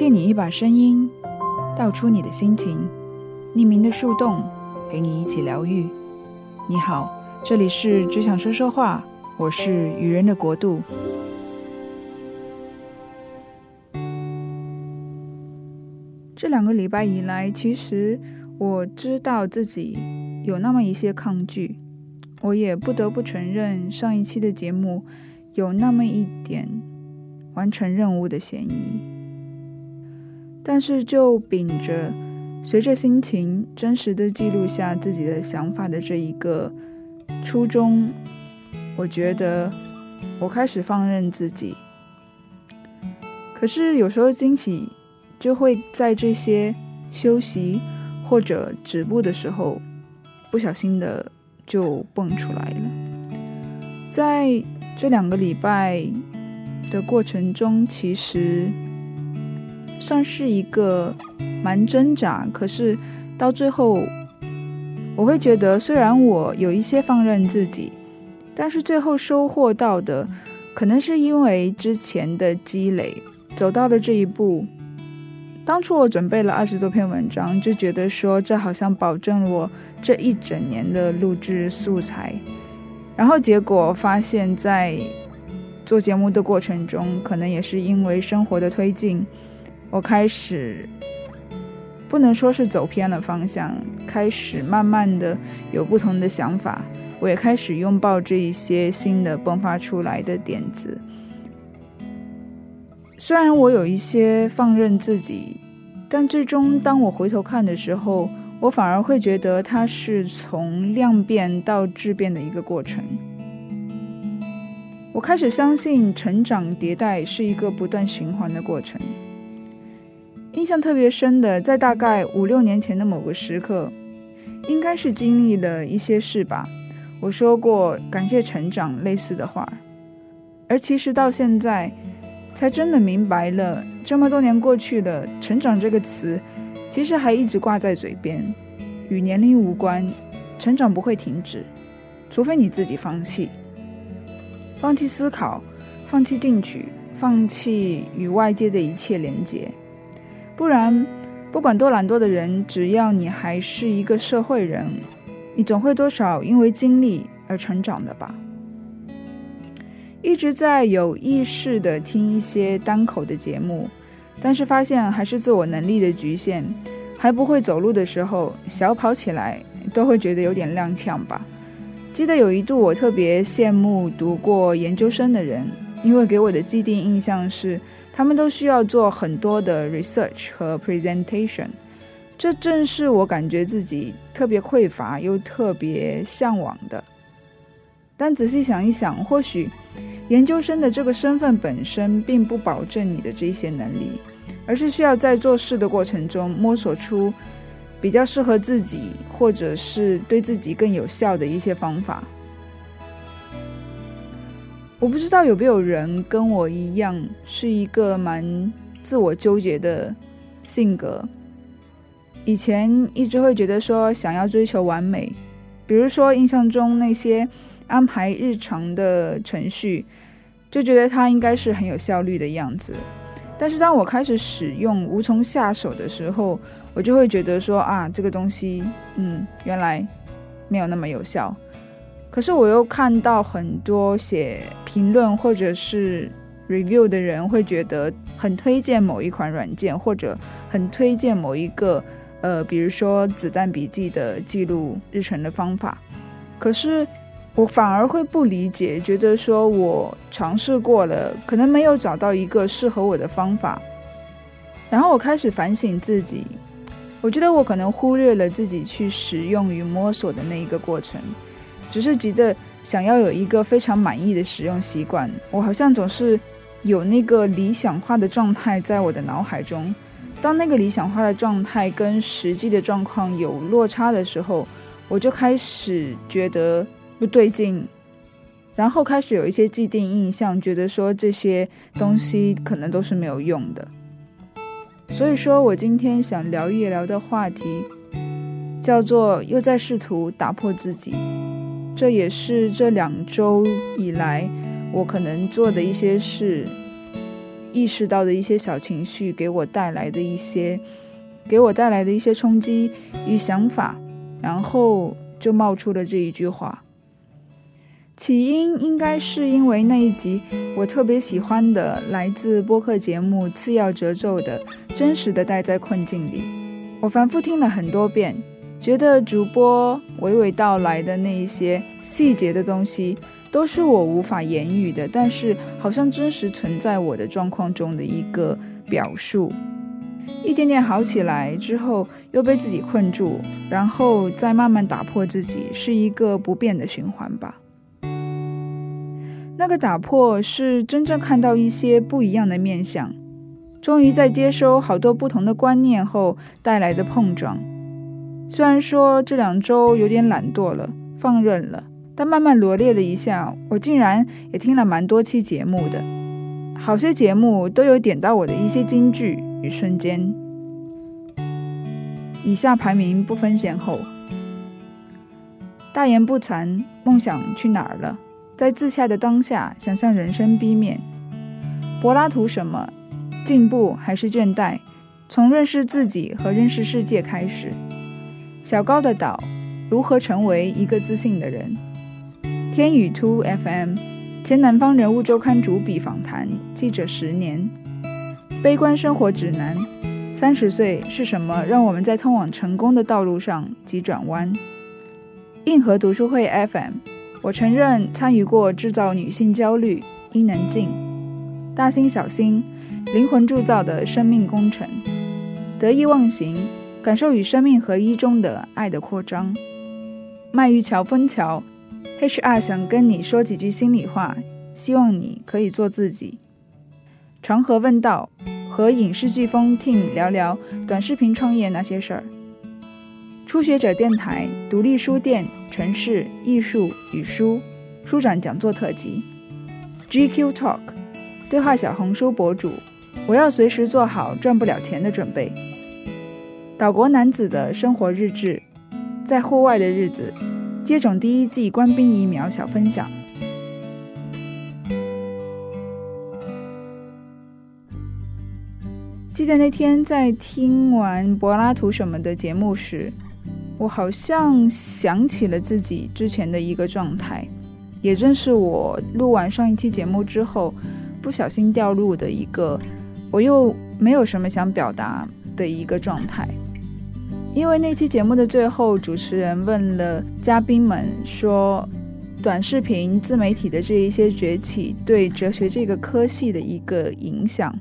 借你一把声音，道出你的心情。匿名的树洞，陪你一起疗愈。你好，这里是只想说说话，我是愚人的国度。这两个礼拜以来，其实我知道自己有那么一些抗拒，我也不得不承认，上一期的节目有那么一点完成任务的嫌疑。但是，就秉着随着心情真实的记录下自己的想法的这一个初衷，我觉得我开始放任自己。可是有时候惊喜就会在这些休息或者止步的时候，不小心的就蹦出来了。在这两个礼拜的过程中，其实。算是一个蛮挣扎，可是到最后，我会觉得，虽然我有一些放任自己，但是最后收获到的，可能是因为之前的积累，走到了这一步。当初我准备了二十多篇文章，就觉得说这好像保证了我这一整年的录制素材，然后结果发现，在做节目的过程中，可能也是因为生活的推进。我开始不能说是走偏了方向，开始慢慢的有不同的想法，我也开始拥抱这一些新的迸发出来的点子。虽然我有一些放任自己，但最终当我回头看的时候，我反而会觉得它是从量变到质变的一个过程。我开始相信成长迭代是一个不断循环的过程。印象特别深的，在大概五六年前的某个时刻，应该是经历了一些事吧。我说过感谢成长类似的话，而其实到现在，才真的明白了，这么多年过去了，成长这个词，其实还一直挂在嘴边，与年龄无关，成长不会停止，除非你自己放弃，放弃思考，放弃进取，放弃与外界的一切连接。不然，不管多懒惰的人，只要你还是一个社会人，你总会多少因为经历而成长的吧。一直在有意识的听一些单口的节目，但是发现还是自我能力的局限。还不会走路的时候，小跑起来都会觉得有点踉跄吧。记得有一度，我特别羡慕读过研究生的人，因为给我的既定印象是。他们都需要做很多的 research 和 presentation，这正是我感觉自己特别匮乏又特别向往的。但仔细想一想，或许研究生的这个身份本身并不保证你的这些能力，而是需要在做事的过程中摸索出比较适合自己，或者是对自己更有效的一些方法。我不知道有没有人跟我一样是一个蛮自我纠结的性格。以前一直会觉得说想要追求完美，比如说印象中那些安排日常的程序，就觉得它应该是很有效率的样子。但是当我开始使用无从下手的时候，我就会觉得说啊，这个东西，嗯，原来没有那么有效。可是我又看到很多写评论或者是 review 的人会觉得很推荐某一款软件，或者很推荐某一个呃，比如说子弹笔记的记录日程的方法。可是我反而会不理解，觉得说我尝试过了，可能没有找到一个适合我的方法。然后我开始反省自己，我觉得我可能忽略了自己去使用与摸索的那一个过程。只是急着想要有一个非常满意的使用习惯，我好像总是有那个理想化的状态在我的脑海中。当那个理想化的状态跟实际的状况有落差的时候，我就开始觉得不对劲，然后开始有一些既定印象，觉得说这些东西可能都是没有用的。所以说我今天想聊一聊的话题，叫做又在试图打破自己。这也是这两周以来我可能做的一些事，意识到的一些小情绪给我带来的一些，给我带来的一些冲击与想法，然后就冒出了这一句话。起因应该是因为那一集我特别喜欢的来自播客节目《次要褶皱》的真实的待在困境里，我反复听了很多遍，觉得主播娓娓道来的那一些细节的东西都是我无法言语的，但是好像真实存在我的状况中的一个表述。一点点好起来之后，又被自己困住，然后再慢慢打破自己，是一个不变的循环吧。那个打破是真正看到一些不一样的面相，终于在接收好多不同的观念后带来的碰撞。虽然说这两周有点懒惰了，放任了，但慢慢罗列了一下，我竟然也听了蛮多期节目的，好些节目都有点到我的一些金句与瞬间。以下排名不分先后：大言不惭，梦想去哪儿了？在自洽的当下，想象人生 B 面。柏拉图什么？进步还是倦怠？从认识自己和认识世界开始。小高的岛，如何成为一个自信的人？天宇 Two FM，前南方人物周刊主笔访谈记者十年。悲观生活指南，三十岁是什么让我们在通往成功的道路上急转弯？硬核读书会 FM。我承认参与过制造女性焦虑，伊能静，大心小心，灵魂铸造的生命工程，得意忘形，感受与生命合一中的爱的扩张。麦玉桥枫桥，HR 想跟你说几句心里话，希望你可以做自己。长河问道，和影视飓风 Team 聊聊短视频创业那些事儿。初学者电台，独立书店。城市艺术与书书展讲座特辑，GQ Talk 对话小红书博主，我要随时做好赚不了钱的准备。岛国男子的生活日志，在户外的日子，接种第一剂官兵疫苗小分享。记得那天在听完柏拉图什么的节目时。我好像想起了自己之前的一个状态，也正是我录完上一期节目之后，不小心掉入的一个，我又没有什么想表达的一个状态。因为那期节目的最后，主持人问了嘉宾们说，短视频自媒体的这一些崛起对哲学这个科系的一个影响，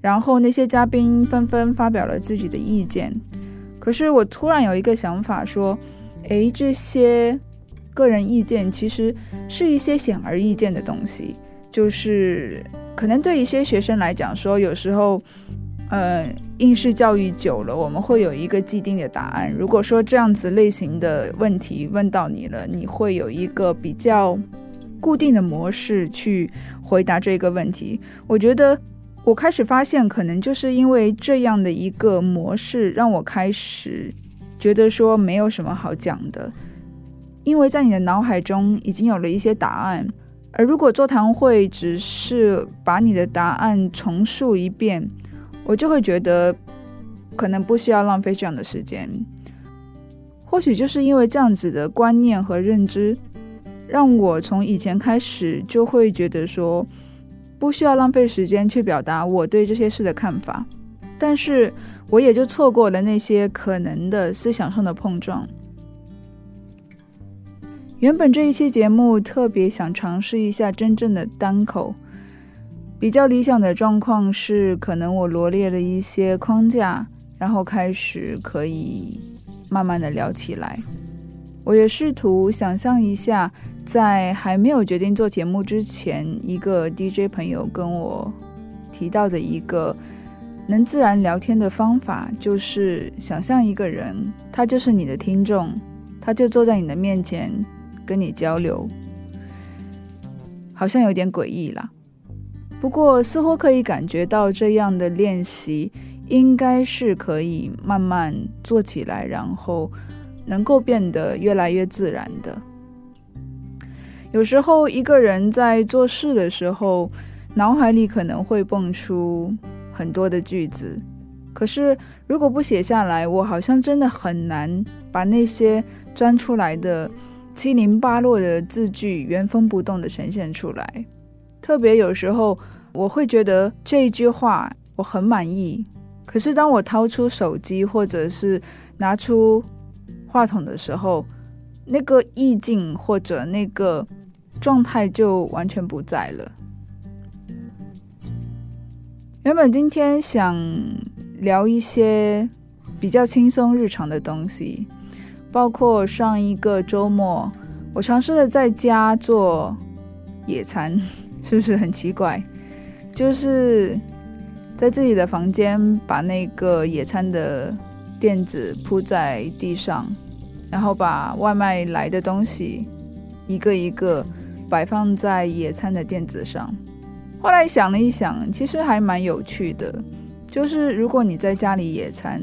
然后那些嘉宾纷纷发表了自己的意见。可是我突然有一个想法，说，诶，这些个人意见其实是一些显而易见的东西，就是可能对一些学生来讲，说有时候，呃，应试教育久了，我们会有一个既定的答案。如果说这样子类型的问题问到你了，你会有一个比较固定的模式去回答这个问题。我觉得。我开始发现，可能就是因为这样的一个模式，让我开始觉得说没有什么好讲的，因为在你的脑海中已经有了一些答案，而如果座谈会只是把你的答案重述一遍，我就会觉得可能不需要浪费这样的时间。或许就是因为这样子的观念和认知，让我从以前开始就会觉得说。不需要浪费时间去表达我对这些事的看法，但是我也就错过了那些可能的思想上的碰撞。原本这一期节目特别想尝试一下真正的单口，比较理想的状况是，可能我罗列了一些框架，然后开始可以慢慢的聊起来。我也试图想象一下。在还没有决定做节目之前，一个 DJ 朋友跟我提到的一个能自然聊天的方法，就是想象一个人，他就是你的听众，他就坐在你的面前跟你交流，好像有点诡异啦。不过似乎可以感觉到这样的练习应该是可以慢慢做起来，然后能够变得越来越自然的。有时候，一个人在做事的时候，脑海里可能会蹦出很多的句子，可是如果不写下来，我好像真的很难把那些钻出来的七零八落的字句原封不动的呈现出来。特别有时候我会觉得这一句话我很满意，可是当我掏出手机或者是拿出话筒的时候，那个意境或者那个状态就完全不在了。原本今天想聊一些比较轻松日常的东西，包括上一个周末我尝试了在家做野餐，是不是很奇怪？就是在自己的房间把那个野餐的垫子铺在地上，然后把外卖来的东西一个一个摆放在野餐的垫子上。后来想了一想，其实还蛮有趣的。就是如果你在家里野餐，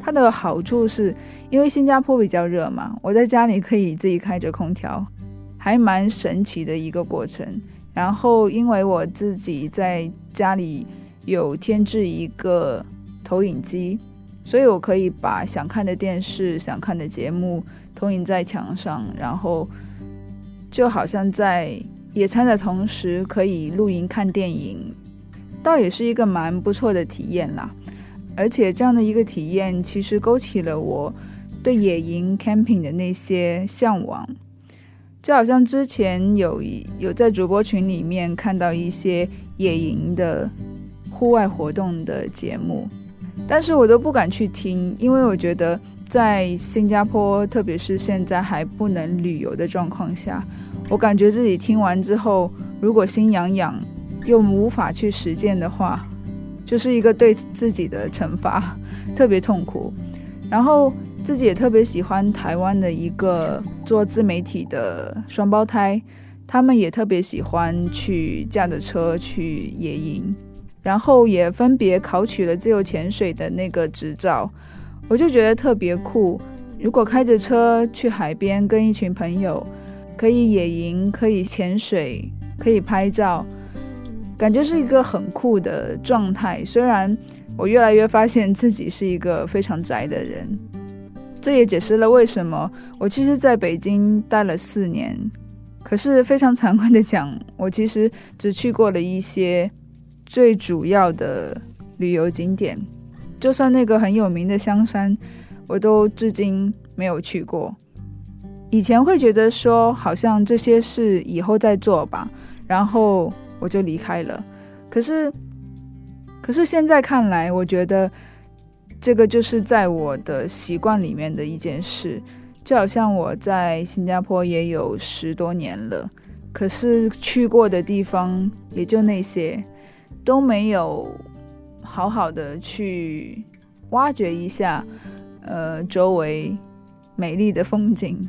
它的好处是因为新加坡比较热嘛，我在家里可以自己开着空调，还蛮神奇的一个过程。然后因为我自己在家里有添置一个投影机，所以我可以把想看的电视、想看的节目投影在墙上，然后就好像在。野餐的同时可以露营看电影，倒也是一个蛮不错的体验啦。而且这样的一个体验，其实勾起了我对野营 camping 的那些向往。就好像之前有有在主播群里面看到一些野营的户外活动的节目，但是我都不敢去听，因为我觉得在新加坡，特别是现在还不能旅游的状况下。我感觉自己听完之后，如果心痒痒又无法去实践的话，就是一个对自己的惩罚，特别痛苦。然后自己也特别喜欢台湾的一个做自媒体的双胞胎，他们也特别喜欢去驾着车去野营，然后也分别考取了自由潜水的那个执照，我就觉得特别酷。如果开着车去海边跟一群朋友。可以野营，可以潜水，可以拍照，感觉是一个很酷的状态。虽然我越来越发现自己是一个非常宅的人，这也解释了为什么我其实在北京待了四年，可是非常惭愧的讲，我其实只去过了一些最主要的旅游景点，就算那个很有名的香山，我都至今没有去过。以前会觉得说，好像这些事以后再做吧，然后我就离开了。可是，可是现在看来，我觉得这个就是在我的习惯里面的一件事。就好像我在新加坡也有十多年了，可是去过的地方也就那些，都没有好好的去挖掘一下，呃，周围美丽的风景。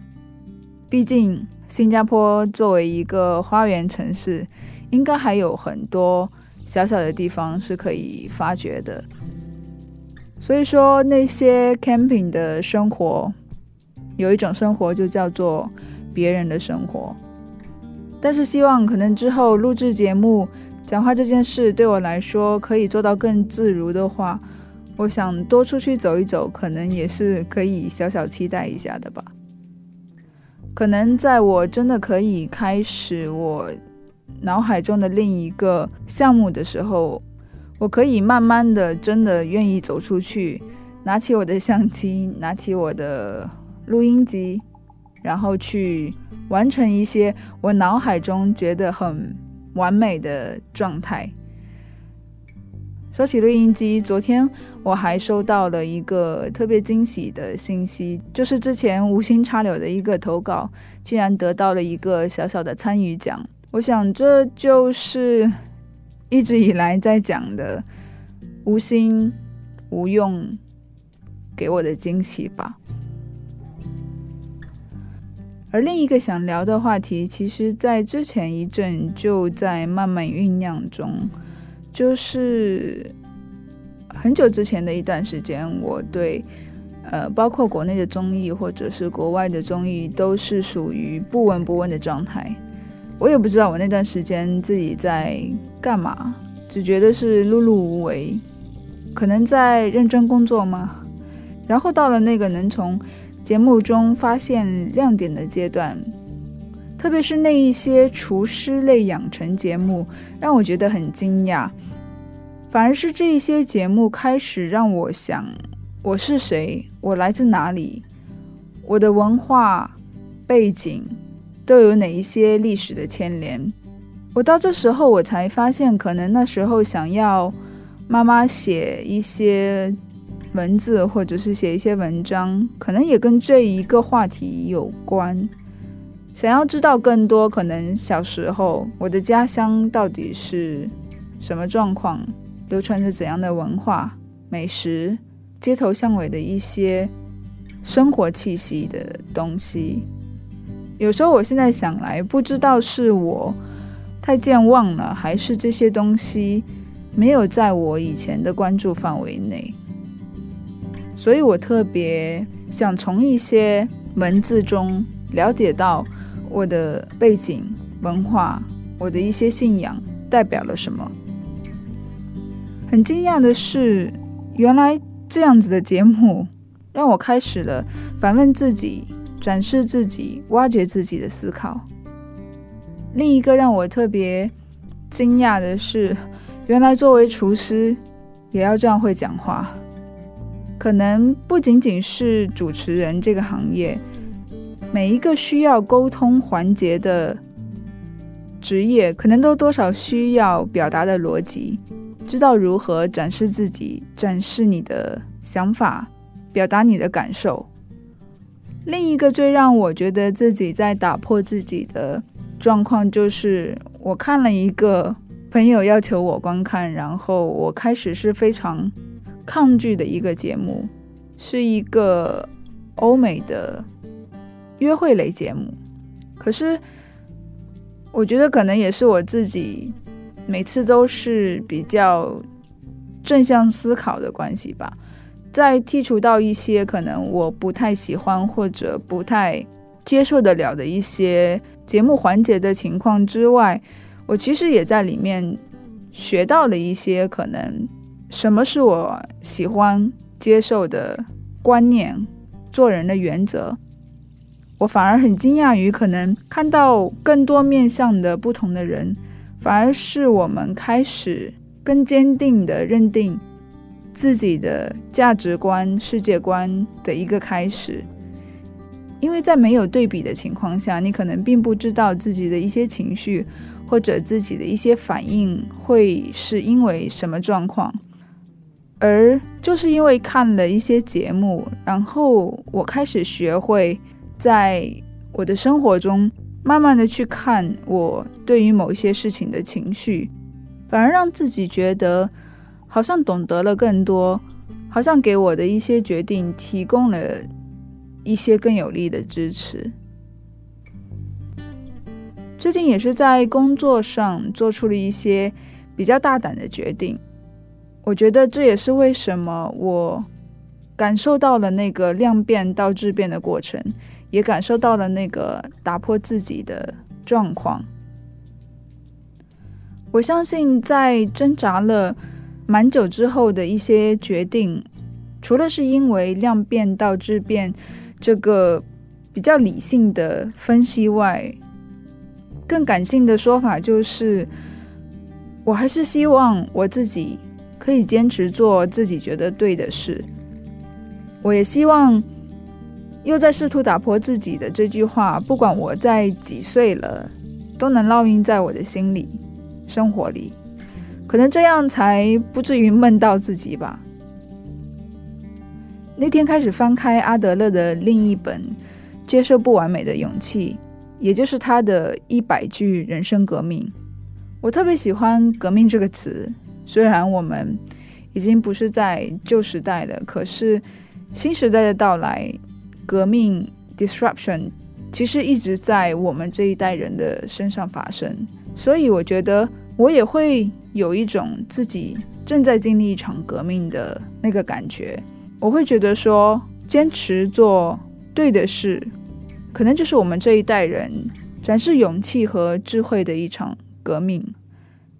毕竟，新加坡作为一个花园城市，应该还有很多小小的地方是可以发掘的。所以说，那些 camping 的生活，有一种生活就叫做别人的生活。但是，希望可能之后录制节目、讲话这件事对我来说可以做到更自如的话，我想多出去走一走，可能也是可以小小期待一下的吧。可能在我真的可以开始我脑海中的另一个项目的时候，我可以慢慢的真的愿意走出去，拿起我的相机，拿起我的录音机，然后去完成一些我脑海中觉得很完美的状态。说起录音机，昨天我还收到了一个特别惊喜的信息，就是之前无心插柳的一个投稿，竟然得到了一个小小的参与奖。我想这就是一直以来在讲的无心无用给我的惊喜吧。而另一个想聊的话题，其实在之前一阵就在慢慢酝酿中。就是很久之前的一段时间，我对呃，包括国内的综艺或者是国外的综艺，都是属于不闻不问的状态。我也不知道我那段时间自己在干嘛，只觉得是碌碌无为，可能在认真工作吗？然后到了那个能从节目中发现亮点的阶段，特别是那一些厨师类养成节目，让我觉得很惊讶。反而是这一些节目开始让我想：我是谁？我来自哪里？我的文化背景都有哪一些历史的牵连？我到这时候我才发现，可能那时候想要妈妈写一些。文字或者是写一些文章，可能也跟这一个话题有关。想要知道更多，可能小时候我的家乡到底是什么状况，流传着怎样的文化、美食、街头巷尾的一些生活气息的东西。有时候我现在想来，不知道是我太健忘了，还是这些东西没有在我以前的关注范围内。所以我特别想从一些文字中了解到我的背景文化，我的一些信仰代表了什么。很惊讶的是，原来这样子的节目让我开始了反问自己、展示自己、挖掘自己的思考。另一个让我特别惊讶的是，原来作为厨师也要这样会讲话。可能不仅仅是主持人这个行业，每一个需要沟通环节的职业，可能都多少需要表达的逻辑，知道如何展示自己，展示你的想法，表达你的感受。另一个最让我觉得自己在打破自己的状况，就是我看了一个朋友要求我观看，然后我开始是非常。抗拒的一个节目，是一个欧美的约会类节目。可是，我觉得可能也是我自己每次都是比较正向思考的关系吧。在剔除到一些可能我不太喜欢或者不太接受得了的一些节目环节的情况之外，我其实也在里面学到了一些可能。什么是我喜欢接受的观念、做人的原则？我反而很惊讶于可能看到更多面向的不同的人，反而是我们开始更坚定的认定自己的价值观、世界观的一个开始。因为在没有对比的情况下，你可能并不知道自己的一些情绪或者自己的一些反应会是因为什么状况。而就是因为看了一些节目，然后我开始学会在我的生活中慢慢的去看我对于某一些事情的情绪，反而让自己觉得好像懂得了更多，好像给我的一些决定提供了一些更有力的支持。最近也是在工作上做出了一些比较大胆的决定。我觉得这也是为什么我感受到了那个量变到质变的过程，也感受到了那个打破自己的状况。我相信，在挣扎了蛮久之后的一些决定，除了是因为量变到质变这个比较理性的分析外，更感性的说法就是，我还是希望我自己。可以坚持做自己觉得对的事。我也希望，又在试图打破自己的这句话，不管我在几岁了，都能烙印在我的心里、生活里。可能这样才不至于闷到自己吧。那天开始翻开阿德勒的另一本《接受不完美的勇气》，也就是他的一百句人生革命。我特别喜欢“革命”这个词。虽然我们已经不是在旧时代了，可是新时代的到来，革命 （disruption） 其实一直在我们这一代人的身上发生。所以我觉得我也会有一种自己正在经历一场革命的那个感觉。我会觉得说，坚持做对的事，可能就是我们这一代人展示勇气和智慧的一场革命。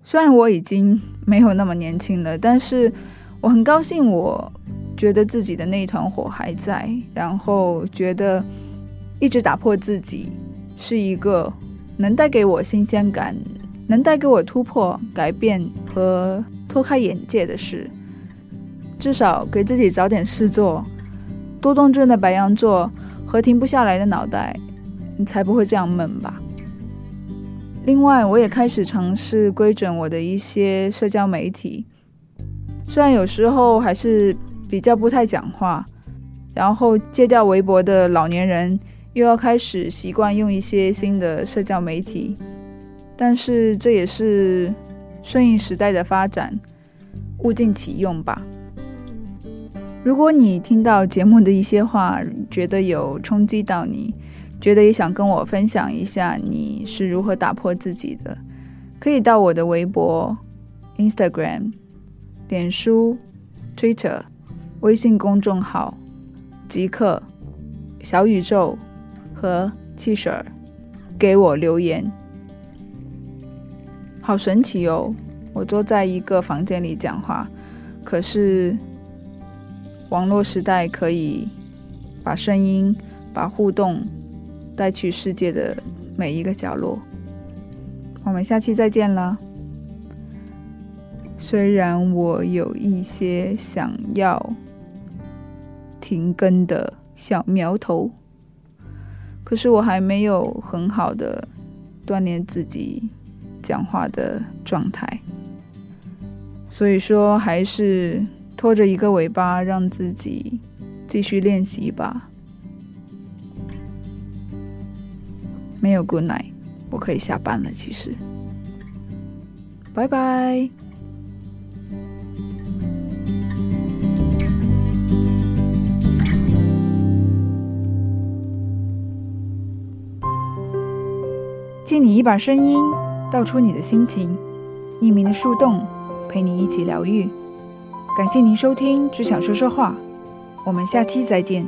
虽然我已经没有那么年轻了，但是我很高兴，我觉得自己的那一团火还在，然后觉得一直打破自己是一个能带给我新鲜感、能带给我突破、改变和脱开眼界的事。至少给自己找点事做，多动症的白羊座和停不下来的脑袋，你才不会这样闷吧。另外，我也开始尝试规整我的一些社交媒体，虽然有时候还是比较不太讲话，然后戒掉微博的老年人又要开始习惯用一些新的社交媒体，但是这也是顺应时代的发展，物尽其用吧。如果你听到节目的一些话，觉得有冲击到你。觉得也想跟我分享一下你是如何打破自己的，可以到我的微博、Instagram、脸书、Twitter、微信公众号、即刻、小宇宙和汽水儿给我留言。好神奇哦！我坐在一个房间里讲话，可是网络时代可以把声音、把互动。带去世界的每一个角落。我们下期再见了。虽然我有一些想要停更的小苗头，可是我还没有很好的锻炼自己讲话的状态，所以说还是拖着一个尾巴，让自己继续练习吧。没有 good night，我可以下班了。其实，拜拜。借你一把声音，道出你的心情。匿名的树洞，陪你一起疗愈。感谢您收听《只想说说话》，我们下期再见。